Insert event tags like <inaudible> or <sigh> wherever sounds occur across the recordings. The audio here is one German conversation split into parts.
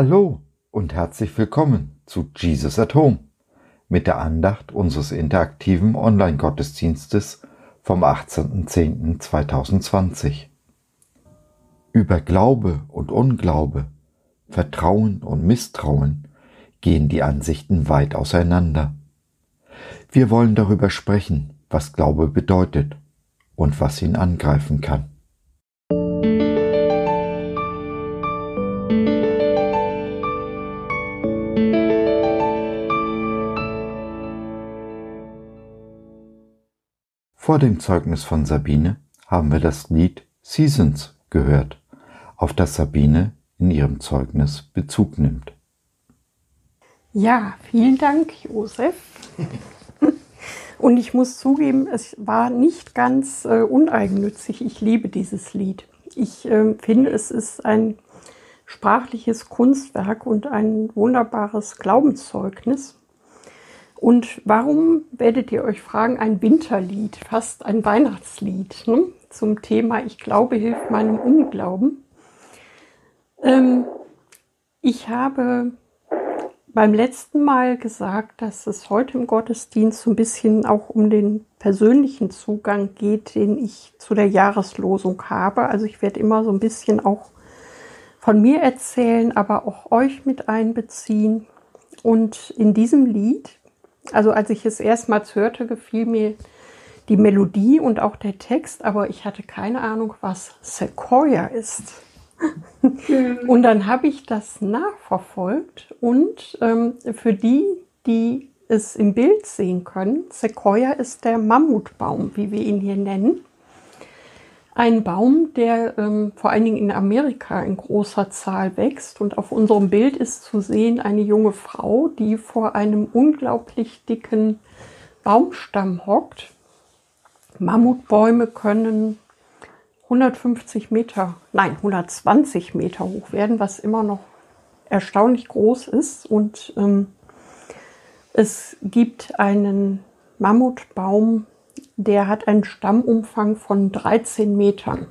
Hallo und herzlich willkommen zu Jesus at Home mit der Andacht unseres interaktiven Online-Gottesdienstes vom 18.10.2020. Über Glaube und Unglaube, Vertrauen und Misstrauen gehen die Ansichten weit auseinander. Wir wollen darüber sprechen, was Glaube bedeutet und was ihn angreifen kann. Vor dem Zeugnis von Sabine haben wir das Lied Seasons gehört, auf das Sabine in ihrem Zeugnis Bezug nimmt. Ja, vielen Dank, Josef. <laughs> Und ich muss zugeben, es war nicht ganz äh, uneigennützig. Ich liebe dieses Lied. Ich äh, finde, es ist ein sprachliches Kunstwerk und ein wunderbares Glaubenszeugnis. Und warum werdet ihr euch fragen, ein Winterlied, fast ein Weihnachtslied ne? zum Thema Ich glaube hilft meinem Unglauben? Ähm, ich habe beim letzten Mal gesagt, dass es heute im Gottesdienst so ein bisschen auch um den persönlichen Zugang geht, den ich zu der Jahreslosung habe. Also ich werde immer so ein bisschen auch von mir erzählen, aber auch euch mit einbeziehen. Und in diesem Lied also als ich es erstmals hörte, gefiel mir die Melodie und auch der Text, aber ich hatte keine Ahnung, was Sequoia ist. und dann habe ich das nachverfolgt und ähm, für die, die es im Bild sehen können, Sequoia ist der Mammutbaum, wie wir ihn hier nennen ein Baum, der ähm, vor allen Dingen in Amerika in großer Zahl wächst. Und auf unserem Bild ist zu sehen eine junge Frau, die vor einem unglaublich dicken Baumstamm hockt. Mammutbäume können 150 Meter, nein, 120 Meter hoch werden, was immer noch erstaunlich groß ist. Und ähm, es gibt einen Mammutbaum, der hat einen Stammumfang von 13 Metern.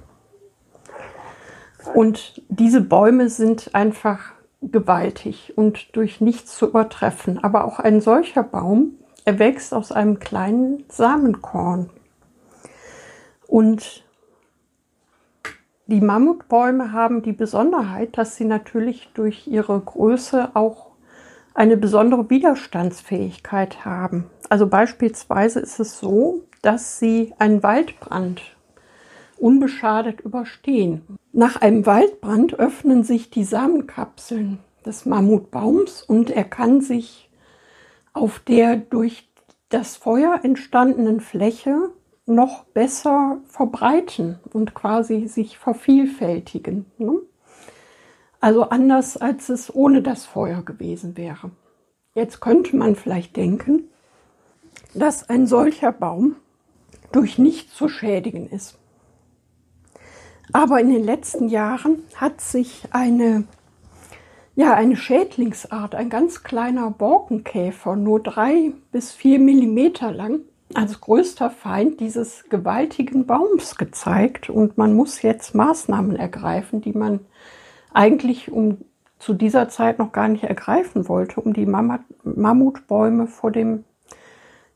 Und diese Bäume sind einfach gewaltig und durch nichts zu übertreffen. Aber auch ein solcher Baum erwächst aus einem kleinen Samenkorn. Und die Mammutbäume haben die Besonderheit, dass sie natürlich durch ihre Größe auch eine besondere Widerstandsfähigkeit haben. Also beispielsweise ist es so, dass sie einen Waldbrand unbeschadet überstehen. Nach einem Waldbrand öffnen sich die Samenkapseln des Mammutbaums und er kann sich auf der durch das Feuer entstandenen Fläche noch besser verbreiten und quasi sich vervielfältigen. Ne? Also anders als es ohne das Feuer gewesen wäre. Jetzt könnte man vielleicht denken, dass ein solcher Baum durch nichts zu schädigen ist. Aber in den letzten Jahren hat sich eine, ja, eine Schädlingsart, ein ganz kleiner Borkenkäfer, nur drei bis vier Millimeter lang, als größter Feind dieses gewaltigen Baums gezeigt. Und man muss jetzt Maßnahmen ergreifen, die man eigentlich um zu dieser Zeit noch gar nicht ergreifen wollte, um die Mammutbäume vor dem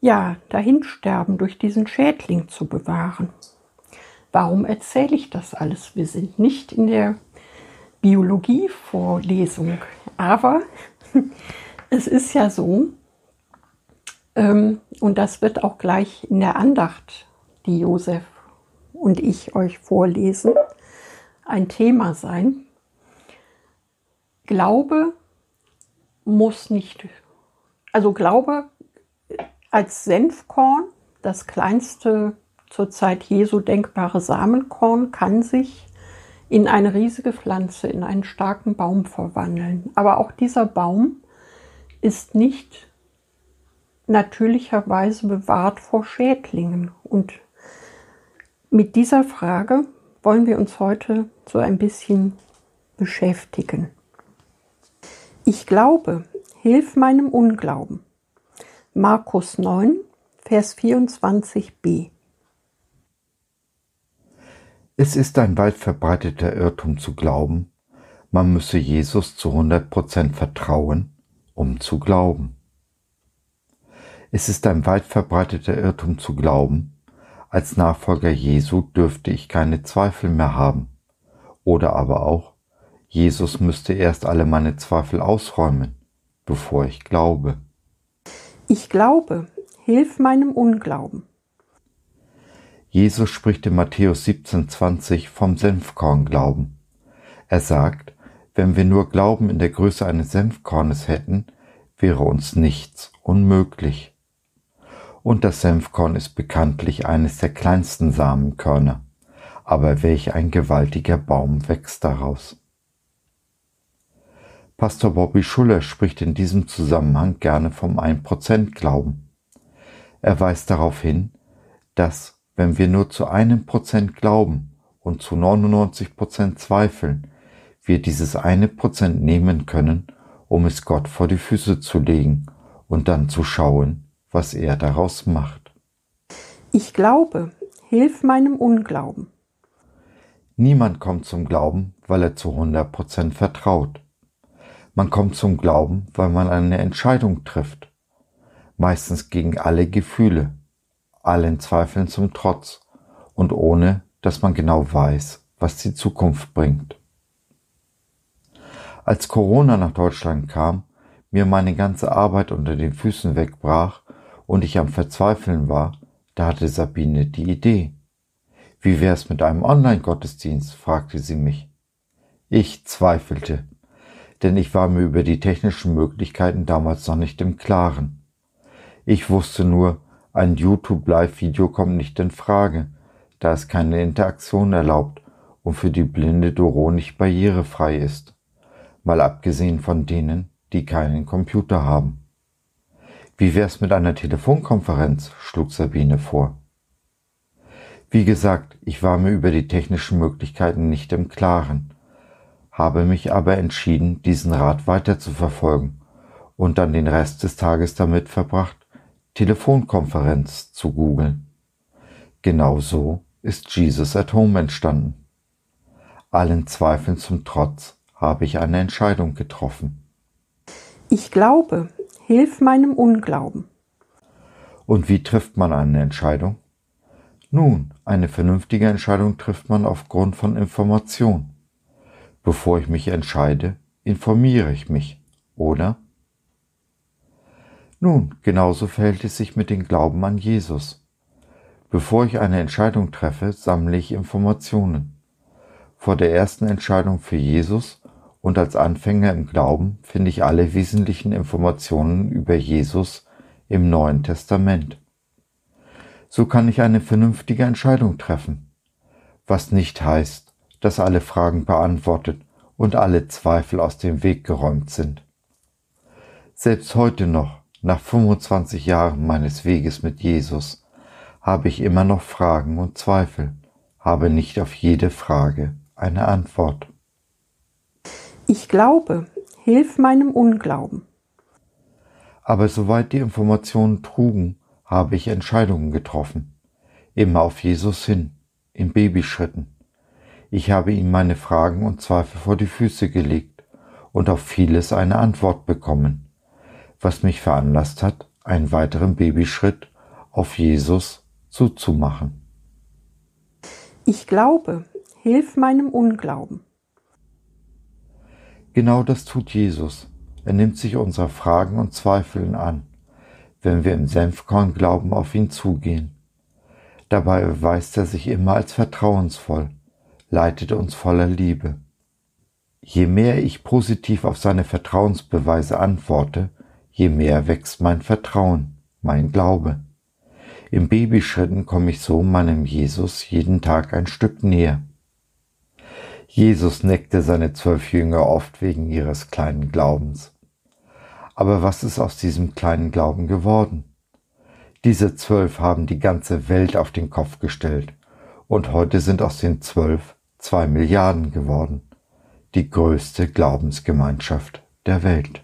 ja, Dahinsterben durch diesen Schädling zu bewahren. Warum erzähle ich das alles? Wir sind nicht in der Biologievorlesung, aber <laughs> es ist ja so, ähm, und das wird auch gleich in der Andacht, die Josef und ich euch vorlesen, ein Thema sein. Glaube muss nicht, also Glaube als Senfkorn, das kleinste zur Zeit Jesu denkbare Samenkorn, kann sich in eine riesige Pflanze, in einen starken Baum verwandeln. Aber auch dieser Baum ist nicht natürlicherweise bewahrt vor Schädlingen. Und mit dieser Frage wollen wir uns heute so ein bisschen beschäftigen. Ich glaube, hilf meinem Unglauben. Markus 9, Vers 24b. Es ist ein weit verbreiteter Irrtum zu glauben, Man müsse Jesus zu 100% vertrauen, um zu glauben. Es ist ein weit verbreiteter Irrtum zu glauben, als Nachfolger Jesu dürfte ich keine Zweifel mehr haben. Oder aber auch, Jesus müsste erst alle meine Zweifel ausräumen, bevor ich glaube. Ich glaube, hilf meinem Unglauben. Jesus spricht in Matthäus 17,20 vom Senfkornglauben. Er sagt, wenn wir nur Glauben in der Größe eines Senfkornes hätten, wäre uns nichts unmöglich. Und das Senfkorn ist bekanntlich eines der kleinsten Samenkörner. Aber welch ein gewaltiger Baum wächst daraus. Pastor Bobby Schuller spricht in diesem Zusammenhang gerne vom 1% Glauben. Er weist darauf hin, dass, wenn wir nur zu einem Prozent glauben und zu 99 Prozent zweifeln, wir dieses eine Prozent nehmen können, um es Gott vor die Füße zu legen und dann zu schauen, was er daraus macht. Ich glaube, hilf meinem Unglauben. Niemand kommt zum Glauben, weil er zu 100 Prozent vertraut. Man kommt zum Glauben, weil man eine Entscheidung trifft, meistens gegen alle Gefühle, allen Zweifeln zum Trotz und ohne, dass man genau weiß, was die Zukunft bringt. Als Corona nach Deutschland kam, mir meine ganze Arbeit unter den Füßen wegbrach und ich am Verzweifeln war, da hatte Sabine die Idee. Wie wär's mit einem Online-Gottesdienst? fragte sie mich. Ich zweifelte denn ich war mir über die technischen Möglichkeiten damals noch nicht im Klaren. Ich wusste nur, ein YouTube-Live-Video kommt nicht in Frage, da es keine Interaktion erlaubt und für die blinde Doro nicht barrierefrei ist, mal abgesehen von denen, die keinen Computer haben. Wie wär's mit einer Telefonkonferenz? schlug Sabine vor. Wie gesagt, ich war mir über die technischen Möglichkeiten nicht im Klaren habe mich aber entschieden, diesen Rat weiter zu verfolgen und dann den Rest des Tages damit verbracht, Telefonkonferenz zu googeln. Genau so ist Jesus at Home entstanden. Allen Zweifeln zum Trotz habe ich eine Entscheidung getroffen. Ich glaube, hilf meinem Unglauben. Und wie trifft man eine Entscheidung? Nun, eine vernünftige Entscheidung trifft man aufgrund von Information. Bevor ich mich entscheide, informiere ich mich, oder? Nun, genauso verhält es sich mit dem Glauben an Jesus. Bevor ich eine Entscheidung treffe, sammle ich Informationen. Vor der ersten Entscheidung für Jesus und als Anfänger im Glauben finde ich alle wesentlichen Informationen über Jesus im Neuen Testament. So kann ich eine vernünftige Entscheidung treffen, was nicht heißt, dass alle Fragen beantwortet und alle Zweifel aus dem Weg geräumt sind. Selbst heute noch, nach 25 Jahren meines Weges mit Jesus, habe ich immer noch Fragen und Zweifel, habe nicht auf jede Frage eine Antwort. Ich glaube, hilf meinem Unglauben. Aber soweit die Informationen trugen, habe ich Entscheidungen getroffen, immer auf Jesus hin, in Babyschritten. Ich habe ihm meine Fragen und Zweifel vor die Füße gelegt und auf vieles eine Antwort bekommen, was mich veranlasst hat, einen weiteren Babyschritt auf Jesus zuzumachen. Ich glaube, hilf meinem Unglauben. Genau das tut Jesus. Er nimmt sich unserer Fragen und Zweifeln an, wenn wir im Senfkornglauben auf ihn zugehen. Dabei erweist er sich immer als vertrauensvoll leitet uns voller Liebe. Je mehr ich positiv auf seine Vertrauensbeweise antworte, je mehr wächst mein Vertrauen, mein Glaube. Im Babyschritten komme ich so meinem Jesus jeden Tag ein Stück näher. Jesus neckte seine zwölf Jünger oft wegen ihres kleinen Glaubens. Aber was ist aus diesem kleinen Glauben geworden? Diese zwölf haben die ganze Welt auf den Kopf gestellt, und heute sind aus den zwölf zwei Milliarden geworden, die größte Glaubensgemeinschaft der Welt.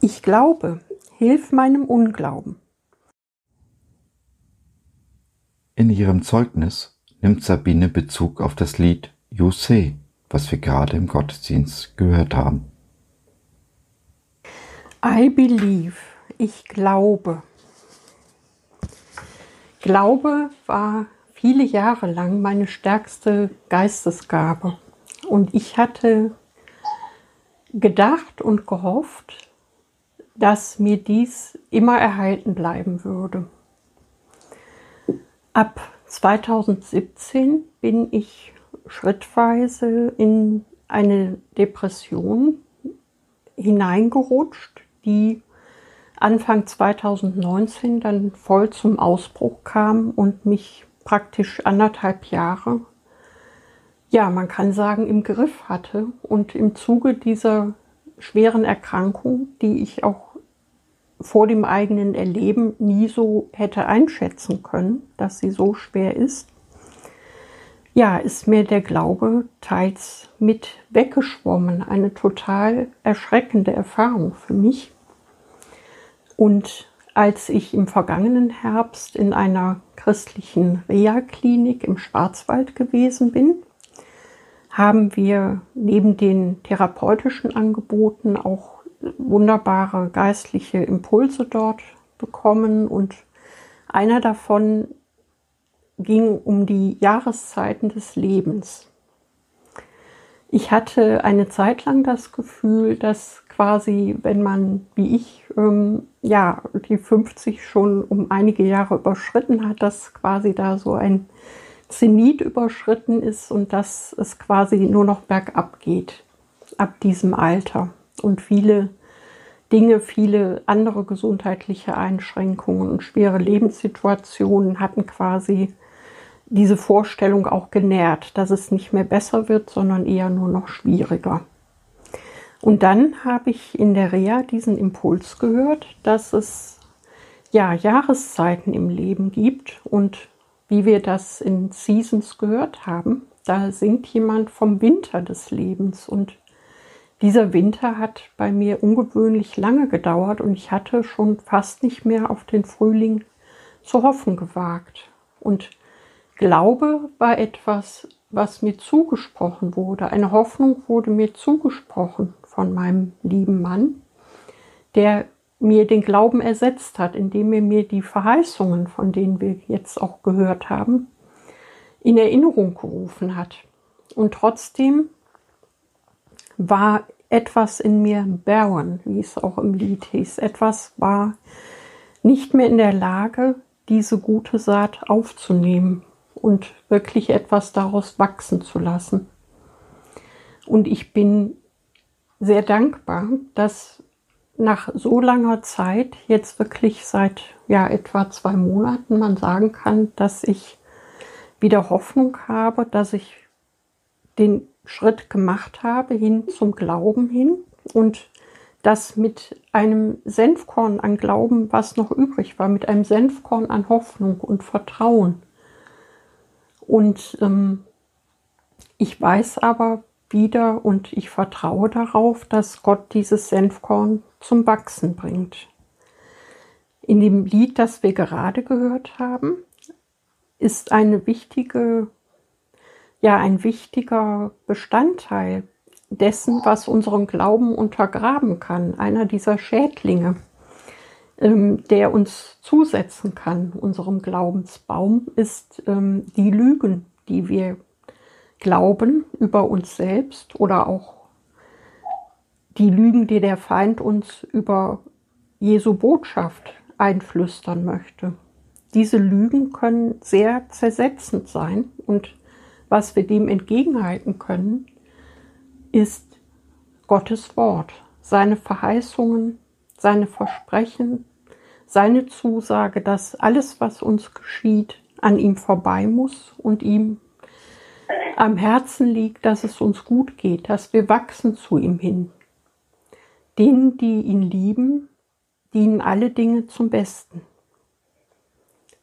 Ich glaube, hilf meinem Unglauben. In ihrem Zeugnis nimmt Sabine Bezug auf das Lied You Say, was wir gerade im Gottesdienst gehört haben. I believe, ich glaube. Glaube war viele Jahre lang meine stärkste Geistesgabe. Und ich hatte gedacht und gehofft, dass mir dies immer erhalten bleiben würde. Ab 2017 bin ich schrittweise in eine Depression hineingerutscht, die Anfang 2019 dann voll zum Ausbruch kam und mich praktisch anderthalb Jahre, ja, man kann sagen, im Griff hatte. Und im Zuge dieser schweren Erkrankung, die ich auch vor dem eigenen Erleben nie so hätte einschätzen können, dass sie so schwer ist, ja, ist mir der Glaube teils mit weggeschwommen. Eine total erschreckende Erfahrung für mich. Und als ich im vergangenen Herbst in einer christlichen Reha-Klinik im Schwarzwald gewesen bin, haben wir neben den therapeutischen Angeboten auch wunderbare geistliche Impulse dort bekommen und einer davon ging um die Jahreszeiten des Lebens. Ich hatte eine Zeit lang das Gefühl, dass quasi, wenn man, wie ich, ähm, ja, die 50 schon um einige Jahre überschritten hat, dass quasi da so ein Zenit überschritten ist und dass es quasi nur noch bergab geht ab diesem Alter. Und viele Dinge, viele andere gesundheitliche Einschränkungen und schwere Lebenssituationen hatten quasi diese Vorstellung auch genährt, dass es nicht mehr besser wird, sondern eher nur noch schwieriger. Und dann habe ich in der Reha diesen Impuls gehört, dass es ja Jahreszeiten im Leben gibt und wie wir das in Seasons gehört haben, da singt jemand vom Winter des Lebens und dieser Winter hat bei mir ungewöhnlich lange gedauert und ich hatte schon fast nicht mehr auf den Frühling zu hoffen gewagt. Und Glaube war etwas, was mir zugesprochen wurde. Eine Hoffnung wurde mir zugesprochen von meinem lieben Mann, der mir den Glauben ersetzt hat, indem er mir die Verheißungen, von denen wir jetzt auch gehört haben, in Erinnerung gerufen hat. Und trotzdem war etwas in mir barren, wie es auch im Lied hieß. Etwas war nicht mehr in der Lage, diese gute Saat aufzunehmen und wirklich etwas daraus wachsen zu lassen. Und ich bin sehr dankbar, dass nach so langer Zeit, jetzt wirklich seit ja etwa zwei Monaten, man sagen kann, dass ich wieder Hoffnung habe, dass ich den Schritt gemacht habe hin zum Glauben hin und das mit einem Senfkorn an Glauben, was noch übrig war, mit einem Senfkorn an Hoffnung und Vertrauen. Und ähm, ich weiß aber, wieder und ich vertraue darauf, dass Gott dieses Senfkorn zum Wachsen bringt. In dem Lied, das wir gerade gehört haben, ist eine wichtige, ja, ein wichtiger Bestandteil dessen, was unseren Glauben untergraben kann. Einer dieser Schädlinge, ähm, der uns zusetzen kann, unserem Glaubensbaum, ist ähm, die Lügen, die wir glauben über uns selbst oder auch die Lügen, die der Feind uns über Jesu Botschaft einflüstern möchte. Diese Lügen können sehr zersetzend sein und was wir dem entgegenhalten können, ist Gottes Wort, seine Verheißungen, seine Versprechen, seine Zusage, dass alles, was uns geschieht, an ihm vorbei muss und ihm am Herzen liegt, dass es uns gut geht, dass wir wachsen zu ihm hin. Denen, die ihn lieben, dienen alle Dinge zum Besten.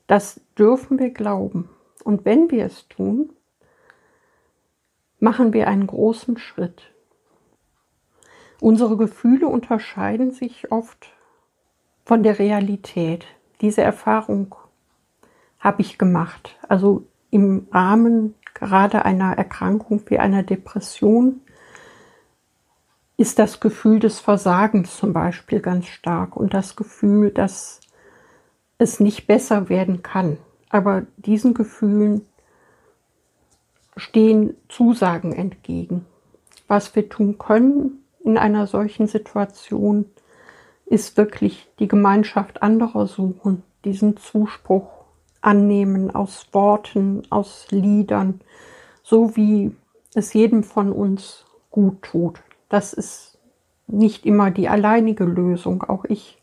Das dürfen wir glauben. Und wenn wir es tun, machen wir einen großen Schritt. Unsere Gefühle unterscheiden sich oft von der Realität. Diese Erfahrung habe ich gemacht. Also im Rahmen gerade einer Erkrankung wie einer Depression ist das Gefühl des Versagens zum Beispiel ganz stark und das Gefühl, dass es nicht besser werden kann. Aber diesen Gefühlen stehen Zusagen entgegen. Was wir tun können in einer solchen Situation, ist wirklich die Gemeinschaft anderer suchen, diesen Zuspruch annehmen aus Worten, aus Liedern, so wie es jedem von uns gut tut. Das ist nicht immer die alleinige Lösung. Auch ich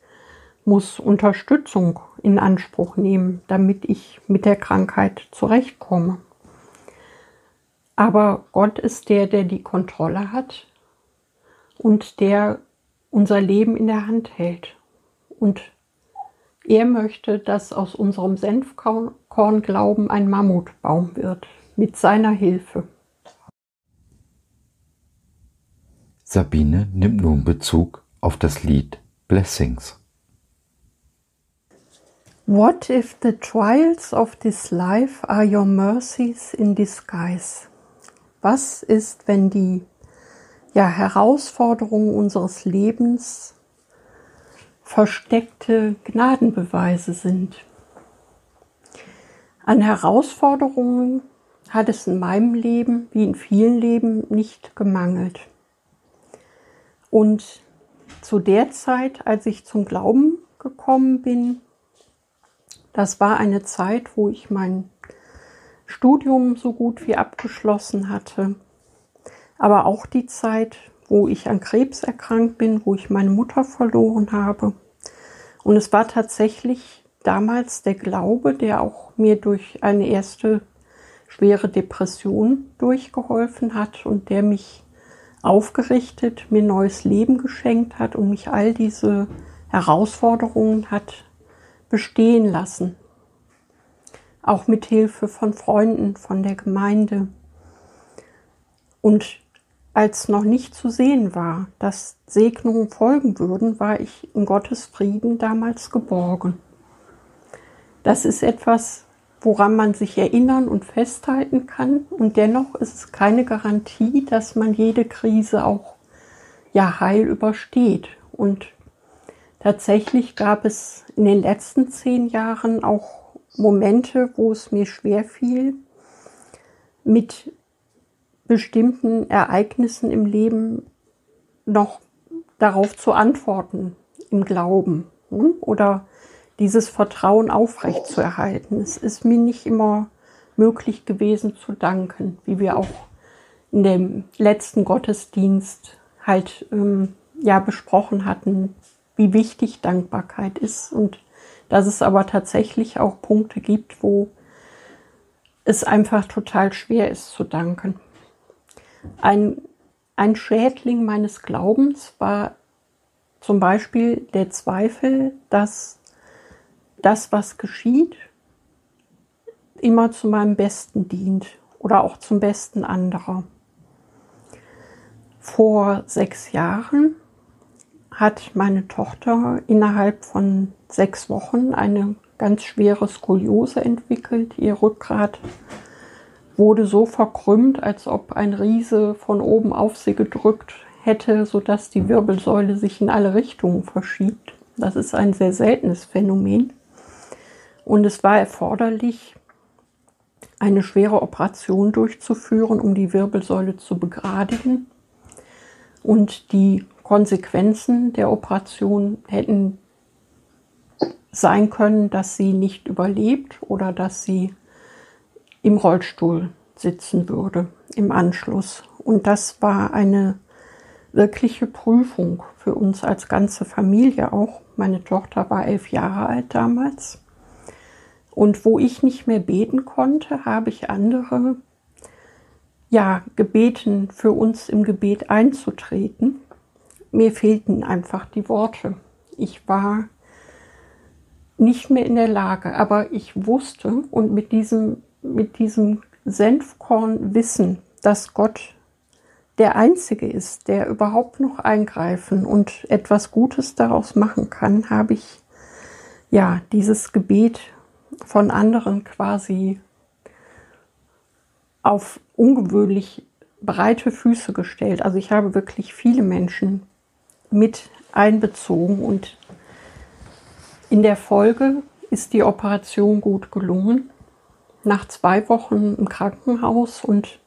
muss Unterstützung in Anspruch nehmen, damit ich mit der Krankheit zurechtkomme. Aber Gott ist der, der die Kontrolle hat und der unser Leben in der Hand hält. Und er möchte, dass aus unserem Senfkornglauben ein Mammutbaum wird, mit seiner Hilfe. Sabine nimmt nun Bezug auf das Lied Blessings. What if the trials of this life are your mercies in disguise? Was ist, wenn die ja, Herausforderungen unseres Lebens versteckte Gnadenbeweise sind. An Herausforderungen hat es in meinem Leben wie in vielen Leben nicht gemangelt. Und zu der Zeit, als ich zum Glauben gekommen bin, das war eine Zeit, wo ich mein Studium so gut wie abgeschlossen hatte aber auch die Zeit, wo ich an Krebs erkrankt bin, wo ich meine Mutter verloren habe. Und es war tatsächlich damals der Glaube, der auch mir durch eine erste schwere Depression durchgeholfen hat und der mich aufgerichtet, mir neues Leben geschenkt hat und mich all diese Herausforderungen hat bestehen lassen. Auch mit Hilfe von Freunden, von der Gemeinde. Und als noch nicht zu sehen war, dass Segnungen folgen würden, war ich in Gottes Frieden damals geborgen. Das ist etwas, woran man sich erinnern und festhalten kann. Und dennoch ist es keine Garantie, dass man jede Krise auch ja heil übersteht. Und tatsächlich gab es in den letzten zehn Jahren auch Momente, wo es mir schwer fiel, mit bestimmten Ereignissen im Leben noch darauf zu antworten im Glauben hm? oder dieses Vertrauen aufrechtzuerhalten. Es ist mir nicht immer möglich gewesen zu danken, wie wir auch in dem letzten Gottesdienst halt ähm, ja besprochen hatten, wie wichtig Dankbarkeit ist und dass es aber tatsächlich auch Punkte gibt, wo es einfach total schwer ist zu danken. Ein, ein Schädling meines Glaubens war zum Beispiel der Zweifel, dass das, was geschieht, immer zu meinem Besten dient oder auch zum Besten anderer. Vor sechs Jahren hat meine Tochter innerhalb von sechs Wochen eine ganz schwere Skoliose entwickelt. Ihr Rückgrat wurde so verkrümmt, als ob ein Riese von oben auf sie gedrückt hätte, sodass die Wirbelsäule sich in alle Richtungen verschiebt. Das ist ein sehr seltenes Phänomen. Und es war erforderlich, eine schwere Operation durchzuführen, um die Wirbelsäule zu begradigen. Und die Konsequenzen der Operation hätten sein können, dass sie nicht überlebt oder dass sie im Rollstuhl sitzen würde im Anschluss. Und das war eine wirkliche Prüfung für uns als ganze Familie auch. Meine Tochter war elf Jahre alt damals. Und wo ich nicht mehr beten konnte, habe ich andere ja gebeten, für uns im Gebet einzutreten. Mir fehlten einfach die Worte. Ich war nicht mehr in der Lage, aber ich wusste und mit diesem mit diesem Senfkorn wissen, dass Gott der Einzige ist, der überhaupt noch eingreifen und etwas Gutes daraus machen kann, habe ich ja dieses Gebet von anderen quasi auf ungewöhnlich breite Füße gestellt. Also ich habe wirklich viele Menschen mit einbezogen und in der Folge ist die Operation gut gelungen. Nach zwei Wochen im Krankenhaus und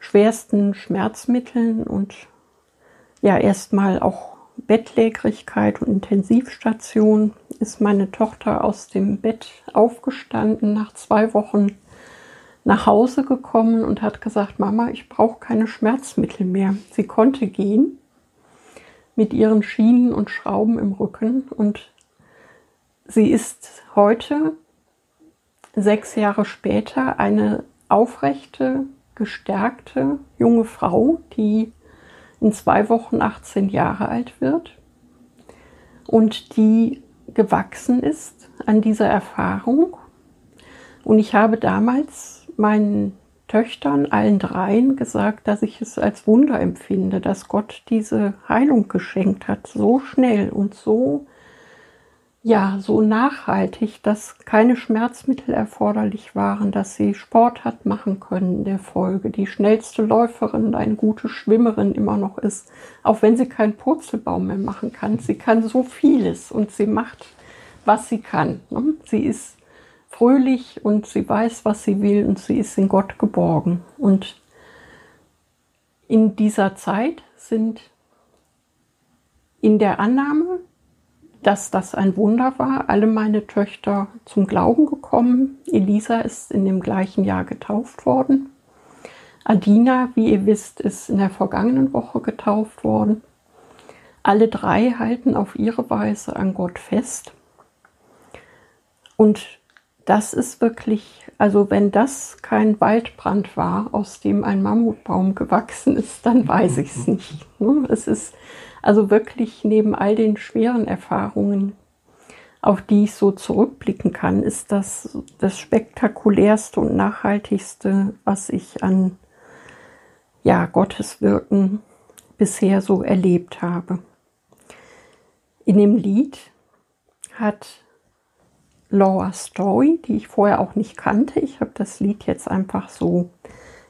schwersten Schmerzmitteln und ja erstmal auch Bettlägerigkeit und Intensivstation ist meine Tochter aus dem Bett aufgestanden nach zwei Wochen nach Hause gekommen und hat gesagt, Mama, ich brauche keine Schmerzmittel mehr. Sie konnte gehen mit ihren Schienen und Schrauben im Rücken und sie ist heute, sechs Jahre später, eine aufrechte, gestärkte junge Frau, die in zwei Wochen 18 Jahre alt wird und die gewachsen ist an dieser Erfahrung. Und ich habe damals meinen Töchtern, allen dreien, gesagt, dass ich es als Wunder empfinde, dass Gott diese Heilung geschenkt hat, so schnell und so ja, so nachhaltig, dass keine Schmerzmittel erforderlich waren, dass sie Sport hat machen können in der Folge, die schnellste Läuferin, eine gute Schwimmerin immer noch ist, auch wenn sie keinen Purzelbaum mehr machen kann. Sie kann so vieles und sie macht, was sie kann. Ne? Sie ist fröhlich und sie weiß, was sie will und sie ist in Gott geborgen. Und in dieser Zeit sind in der Annahme, dass das ein Wunder war. Alle meine Töchter zum Glauben gekommen. Elisa ist in dem gleichen Jahr getauft worden. Adina, wie ihr wisst, ist in der vergangenen Woche getauft worden. Alle drei halten auf ihre Weise an Gott fest. Und das ist wirklich, also wenn das kein Waldbrand war, aus dem ein Mammutbaum gewachsen ist, dann weiß ich es nicht. Ne? Es ist also wirklich neben all den schweren Erfahrungen, auf die ich so zurückblicken kann, ist das das spektakulärste und nachhaltigste, was ich an ja, Gottes Wirken bisher so erlebt habe. In dem Lied hat Laura Story, die ich vorher auch nicht kannte, ich habe das Lied jetzt einfach so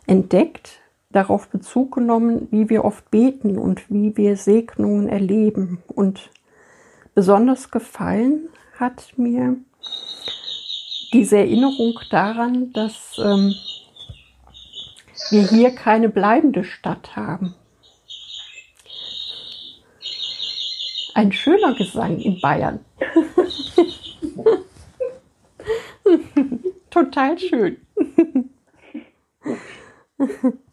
entdeckt, darauf Bezug genommen, wie wir oft beten und wie wir Segnungen erleben. Und besonders gefallen hat mir diese Erinnerung daran, dass ähm, wir hier keine bleibende Stadt haben. Ein schöner Gesang in Bayern. <laughs> Total schön. <laughs>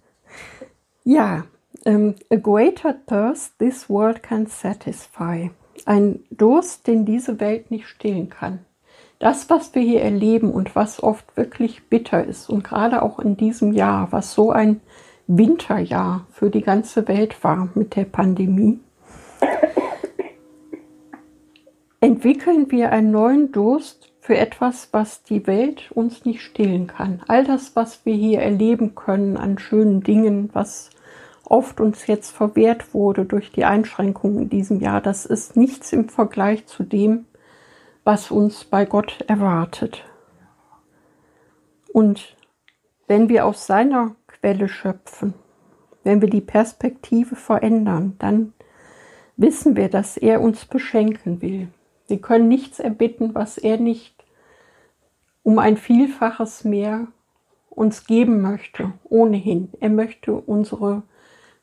Ja, ähm, a greater thirst this world can satisfy. Ein Durst, den diese Welt nicht stillen kann. Das, was wir hier erleben und was oft wirklich bitter ist und gerade auch in diesem Jahr, was so ein Winterjahr für die ganze Welt war mit der Pandemie, entwickeln wir einen neuen Durst für etwas, was die Welt uns nicht stillen kann. All das, was wir hier erleben können an schönen Dingen, was oft uns jetzt verwehrt wurde durch die Einschränkungen in diesem Jahr, das ist nichts im Vergleich zu dem, was uns bei Gott erwartet. Und wenn wir aus seiner Quelle schöpfen, wenn wir die Perspektive verändern, dann wissen wir, dass er uns beschenken will. Wir können nichts erbitten, was er nicht um ein Vielfaches mehr uns geben möchte, ohnehin. Er möchte unsere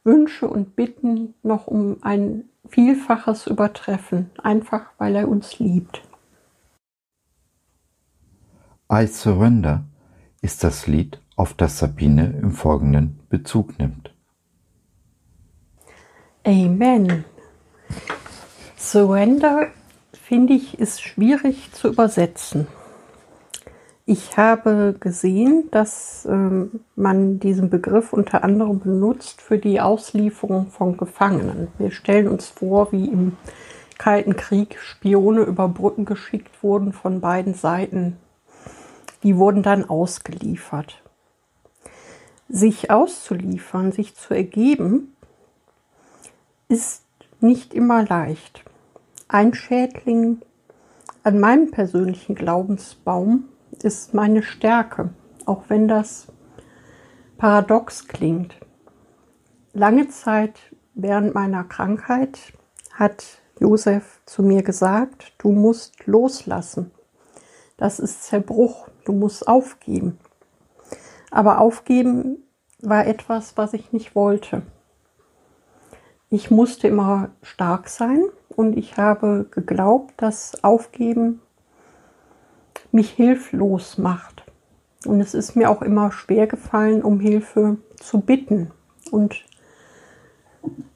Wünsche und Bitten noch um ein Vielfaches übertreffen, einfach weil er uns liebt. I Surrender ist das Lied, auf das Sabine im Folgenden Bezug nimmt. Amen. Surrender, finde ich, ist schwierig zu übersetzen. Ich habe gesehen, dass ähm, man diesen Begriff unter anderem benutzt für die Auslieferung von Gefangenen. Wir stellen uns vor, wie im Kalten Krieg Spione über Brücken geschickt wurden von beiden Seiten. Die wurden dann ausgeliefert. Sich auszuliefern, sich zu ergeben, ist nicht immer leicht. Ein Schädling an meinem persönlichen Glaubensbaum ist meine Stärke, auch wenn das paradox klingt. Lange Zeit während meiner Krankheit hat Josef zu mir gesagt, du musst loslassen. Das ist Zerbruch, du musst aufgeben. Aber aufgeben war etwas, was ich nicht wollte. Ich musste immer stark sein und ich habe geglaubt, dass Aufgeben mich hilflos macht. Und es ist mir auch immer schwer gefallen, um Hilfe zu bitten. Und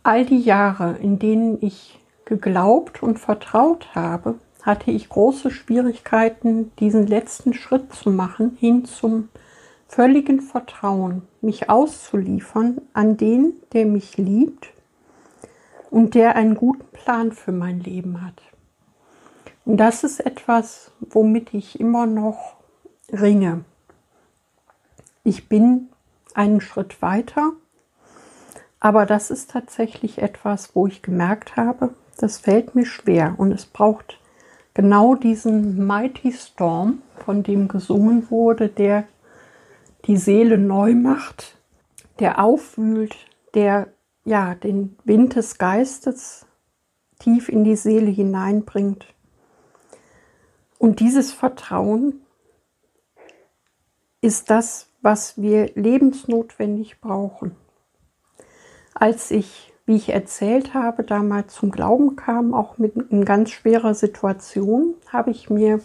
all die Jahre, in denen ich geglaubt und vertraut habe, hatte ich große Schwierigkeiten, diesen letzten Schritt zu machen, hin zum völligen Vertrauen, mich auszuliefern an den, der mich liebt und der einen guten Plan für mein Leben hat. Und das ist etwas, womit ich immer noch ringe. Ich bin einen Schritt weiter, aber das ist tatsächlich etwas, wo ich gemerkt habe, das fällt mir schwer und es braucht genau diesen Mighty Storm, von dem gesungen wurde, der die Seele neu macht, der aufwühlt, der ja den Wind des Geistes tief in die Seele hineinbringt. Und dieses Vertrauen ist das, was wir lebensnotwendig brauchen. Als ich, wie ich erzählt habe, damals zum Glauben kam, auch mit in ganz schwerer Situation, habe ich mir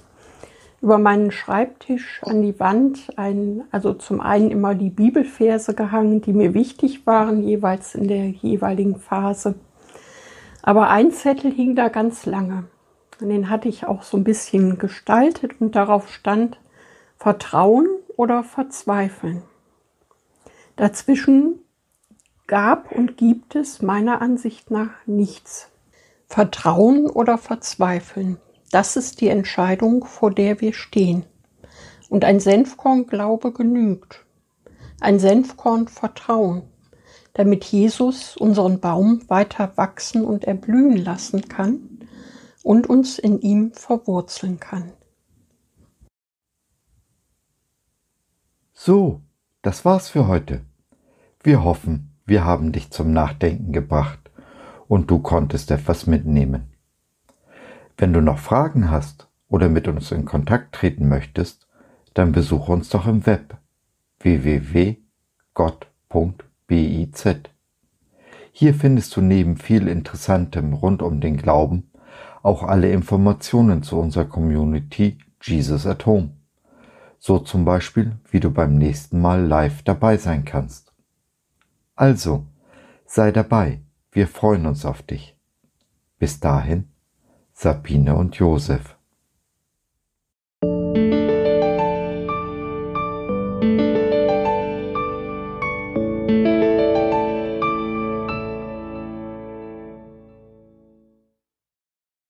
über meinen Schreibtisch an die Wand ein, also zum einen immer die Bibelverse gehangen, die mir wichtig waren, jeweils in der jeweiligen Phase. Aber ein Zettel hing da ganz lange. Und den hatte ich auch so ein bisschen gestaltet und darauf stand Vertrauen oder Verzweifeln. Dazwischen gab und gibt es meiner Ansicht nach nichts. Vertrauen oder Verzweifeln. Das ist die Entscheidung, vor der wir stehen. Und ein Senfkorn Glaube genügt. Ein Senfkorn Vertrauen, damit Jesus unseren Baum weiter wachsen und erblühen lassen kann und uns in ihm verwurzeln kann. So, das war's für heute. Wir hoffen, wir haben dich zum Nachdenken gebracht und du konntest etwas mitnehmen. Wenn du noch Fragen hast oder mit uns in Kontakt treten möchtest, dann besuche uns doch im Web www.gott.biz. Hier findest du neben viel Interessantem rund um den Glauben auch alle Informationen zu unserer Community Jesus at Home. So zum Beispiel, wie du beim nächsten Mal live dabei sein kannst. Also, sei dabei, wir freuen uns auf dich. Bis dahin, Sabine und Josef.